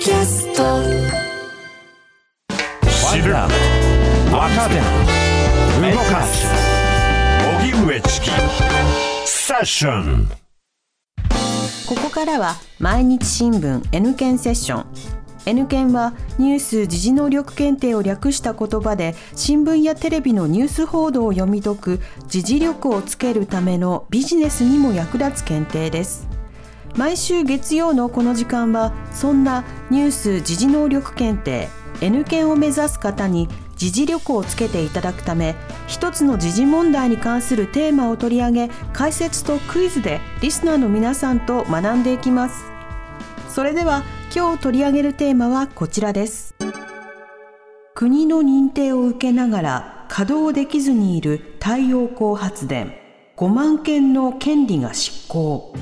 キャスト。知る若手動かす。荻上チキ。セッション。ここからは毎日新聞 N 検セッション。N 検はニュース時事能力検定を略した言葉で新聞やテレビのニュース報道を読み解く時事力をつけるためのビジネスにも役立つ検定です毎週月曜のこの時間はそんなニュース時事能力検定 N 検を目指す方に時事力をつけていただくため一つの時事問題に関するテーマを取り上げ解説とクイズでリスナーの皆さんと学んでいきます。それでは今日取り上げるテーマはこちらです。国の認定を受けながら稼働できずにいる太陽光発電5万件の権利が失効。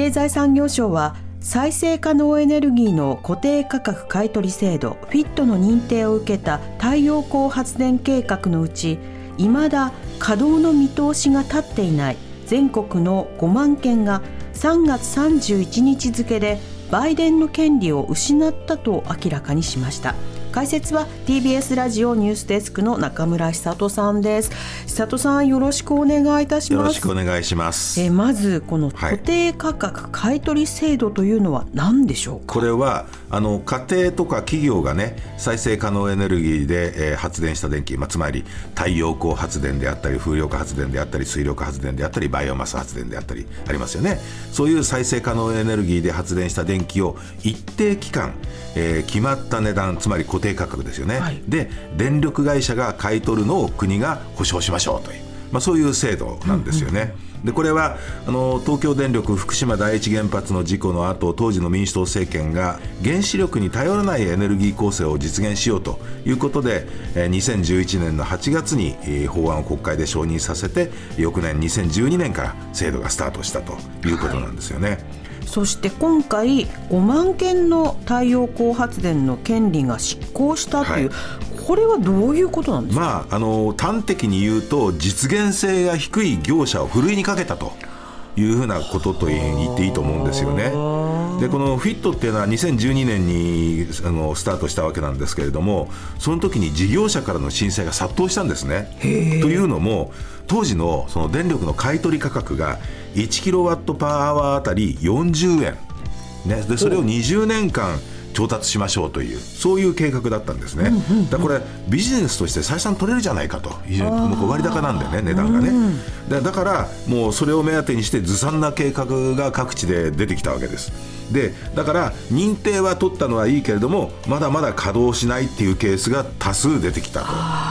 経済産業省は再生可能エネルギーの固定価格買取制度 FIT の認定を受けた太陽光発電計画のうちいまだ稼働の見通しが立っていない全国の5万件が3月31日付で売電の権利を失ったと明らかにしました。解説は TBS ラジオニュースデスクの中村久人さんです。久人さんよろしくお願いいたします。よろしくお願いします。えーまずこの固定価格買取制度というのは何でしょうか、これはあの家庭とか企業がね再生可能エネルギーで、えー発電した電気、まあ、つまり太陽光発電であったり風力発電であったり水力発電であったりバイオマス発電であったりありますよね。そういう再生可能エネルギーで発電した電気を一定期間、えー決まった値段つまり固定価格ですよね、はいで電力会社が買い取るのを国が保証しましょうという、まあ、そういう制度なんですよね。でこれはあの東京電力福島第一原発の事故の後当時の民主党政権が原子力に頼らないエネルギー構成を実現しようということで、えー2011年の8月に、えー法案を国会で承認させて翌年2012年から制度がスタートしたということなんですよね。そして今回5万件の太陽光発電の権利が失効したという、はい。これはどういうことなんですか、まあ、あの端的に言うと実現性が低い業者をふるいにかけたというふうなことと言っていいと思うんですよね。でこのフィットっていうのは2012年にあのスタートしたわけなんですけれどもその時に事業者からの申請が殺到したんですね。というのも当時のその電力の買取価格が1キロワットパーアワーあたり40円、ね、でそれを20年間調達しましょうというそういう計画だったんですね、だからこれビジネスとして採算取れるじゃないかというもうこれ割高なんでね値段がね、でだからもうそれを目当てにしてずさんな計画が各地で出てきたわけです。でだから認定は取ったのはいいけれどもまだまだ稼働しないっていうケースが多数出てきた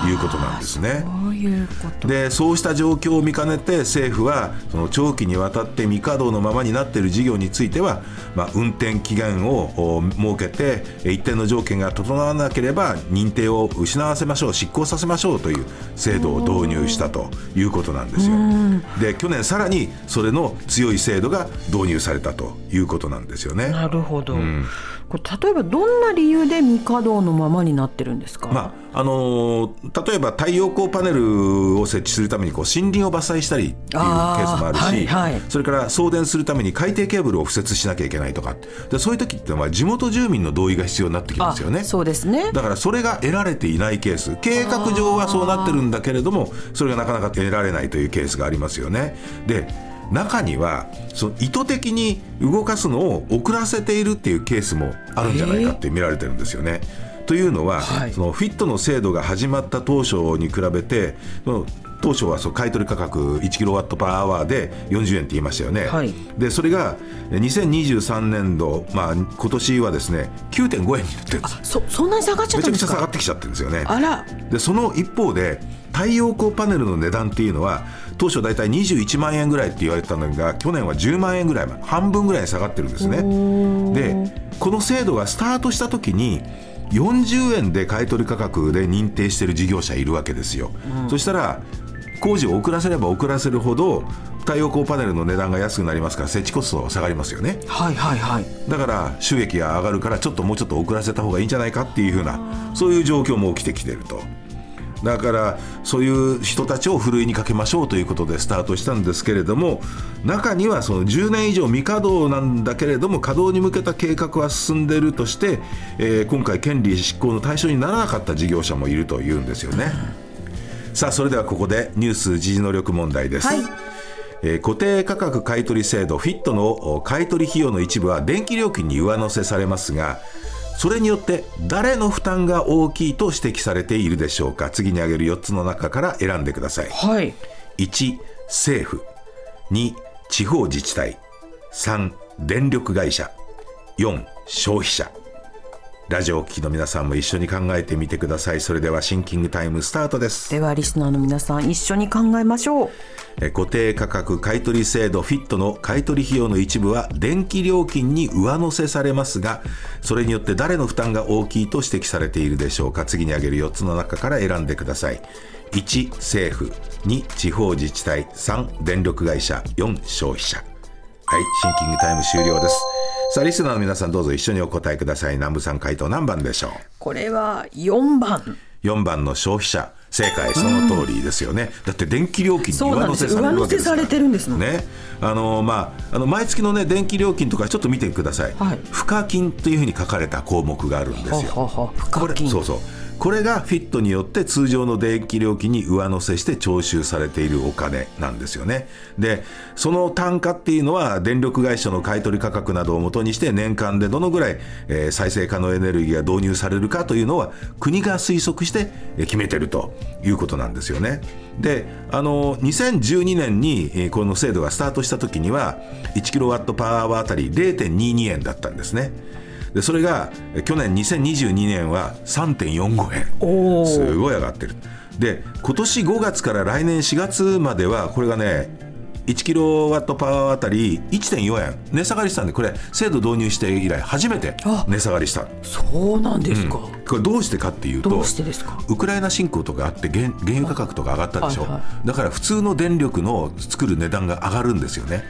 ということなんですね。そういうこと。でそうした状況を見かねて政府はその長期にわたって未稼働のままになっている事業については、まあ、運転期限をお設けてえ一定の条件が整わなければ認定を失わせましょう執行させましょうという制度を導入したということなんですよ。で去年さらにそれの強い制度が導入されたということなんですよね。なるほど、これ例えばどんな理由で未稼働のままになってるんですか、まああのー例えば太陽光パネルを設置するためにこう森林を伐採したりっていうケースもあるしはいはいそれから送電するために海底ケーブルを敷設しなきゃいけないとかでそういう時ってのは地元住民の同意が必要になってきますよね。そうですねだからそれが得られていないケース計画上はそうなってるんだけれどもそれがなかなか得られないというケースがありますよね。で中にはその意図的に動かすのを遅らせているっていうケースもあるんじゃないかって見られてるんですよね。というのは、はい。そのフィットの制度が始まった当初に比べてその当初はそう買取価格1キロワットパーアワーで40円って言いましたよね、はい。でそれが2023年度、まあ、今年はですね9.5円になってるんです。そそんなに下がっちゃめちゃくちゃ下がってきちゃってるんですよね。あら。でその一方で太陽光パネルの値段っていうのは当初大体21万円ぐらいって言われてたのが去年は10万円ぐらい半分ぐらいに下がってるんですね。でこの制度がスタートした時に40円で買取価格で認定している事業者いるわけですよ、そしたら工事を遅らせれば遅らせるほど太陽光パネルの値段が安くなりますから設置コスト下がりますよね。はいはいはい。だから収益が上がるからちょっともうちょっと遅らせた方がいいんじゃないかっていうふうなそういう状況も起きてきてるとだからそういう人たちをふるいにかけましょうということでスタートしたんですけれども中にはその10年以上未稼働なんだけれども稼働に向けた計画は進んでいるとして、えー、今回権利執行の対象にならなかった事業者もいるというんですよね。さあそれではここでニュース時事能力問題です。はいえー、固定価格買取制度フィットの買取費用の一部は電気料金に上乗せされますがそれによって誰の負担が大きいと指摘されているでしょうか？次に挙げる4つの中から選んでください、はい、1政府。2地方自治体。3電力会社。4消費者ラジオを聴きの皆さんも一緒に考えてみてください。それではシンキングタイムスタートです。ではリスナーの皆さん一緒に考えましょう。固定価格買取制度フィットの買取費用の一部は電気料金に上乗せされますがそれによって誰の負担が大きいと指摘されているでしょうか。次に挙げる4つの中から選んでください。1政府。2地方自治体。3電力会社。4消費者。はいシンキングタイム終了ですさあリスナーの皆さんどうぞ一緒にお答えください。南部さん回答何番でしょう？これは4番。4番の消費者。正解。その通りですよね、だって電気料金に上乗せされるわけですからてるんですねあのまああの毎月のね電気料金とかちょっと見てください、はい、賦課金というふうに書かれた項目があるんですよ。はははそうそうこれがフィットによって通常の電気料金に上乗せして徴収されているお金なんですよね。で、その単価っていうのは電力会社の買取価格などをもとにして年間でどのぐらい、えー、再生可能エネルギーが導入されるかというのは国が推測して決めてるということなんですよね。で、あの、2012年にこの制度がスタートした時には1キロワットパワーあたり0.22円だったんですね。でそれが去年2022年は3.45円。すごい上がってる。で今年5月から来年4月まではこれがね1キロワットパワーあたり1.4円。値下がりしたんでこれ制度導入して以来初めて値下がりした。そうなんですか、うん、これどうしてかっていうとウクライナ侵攻とかあって原原油価格とか上がったでしょ、はいはい、だから普通の電力の作る値段が上がるんですよね。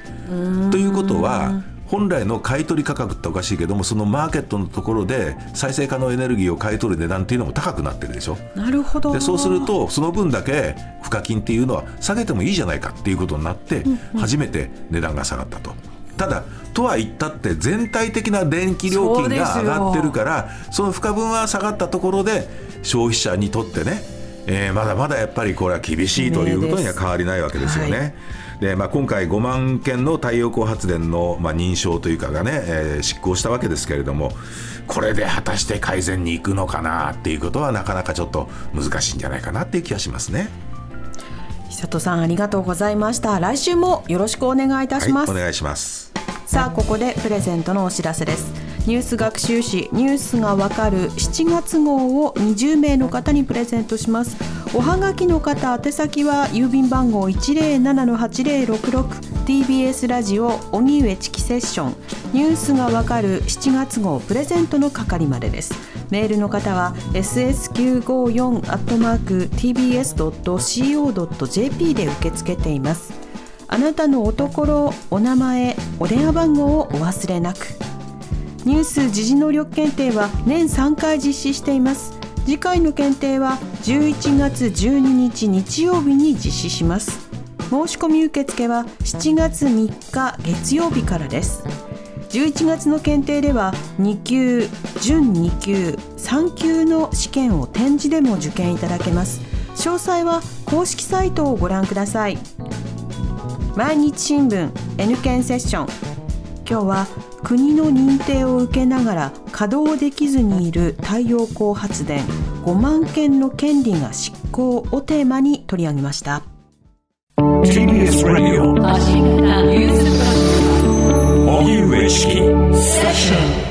ということは本来の買取価格っておかしいけどもそのマーケットのところで再生可能エネルギーを買い取る値段っていうのも高くなってるでしょ？なるほど。でそうするとその分だけ賦課金っていうのは下げてもいいじゃないかっていうことになって初めて値段が下がったと。ただとは言ったって全体的な電気料金が上がってるからその付加分は下がったところで消費者にとってね、えー、まだまだやっぱりこれは厳しいということには変わりないわけですよね。はい。で、まあ、今回5万件の太陽光発電の、まあ、認証というかがね、えー、執行したわけですけれどもこれで果たして改善に行くのかなっていうことはなかなかちょっと難しいんじゃないかなっていう気がしますね。久里さんありがとうございました。来週もよろしくお願いいたします、はい、お願いします。さあここでプレゼントのお知らせですニュース学習誌ニュースがわかる7月号を20名の方にプレゼントします。おはがきの方宛先は郵便番号 107-8066TBS ラジオ荻上チキセッション。ニュースがわかる7月号プレゼントの係までです。メールの方は ss954-tbs.co.jp で受け付けています。あなたのおところお名前お電話番号をお忘れなく。ニュース時事能力検定は年3回実施しています。次回の検定は11月12日日曜日に実施します。申し込み受付は7月3日月曜日からです。11月の検定では2級準2級3級の試験を展示でも受験いただけます。詳細は公式サイトをご覧ください。毎日新聞 N 検セッション。今日は国の認定を受けながら稼働できずにいる太陽光発電5万件の権利が執行をテーマに取り上げました。TBS ラジオ荻上チキセッション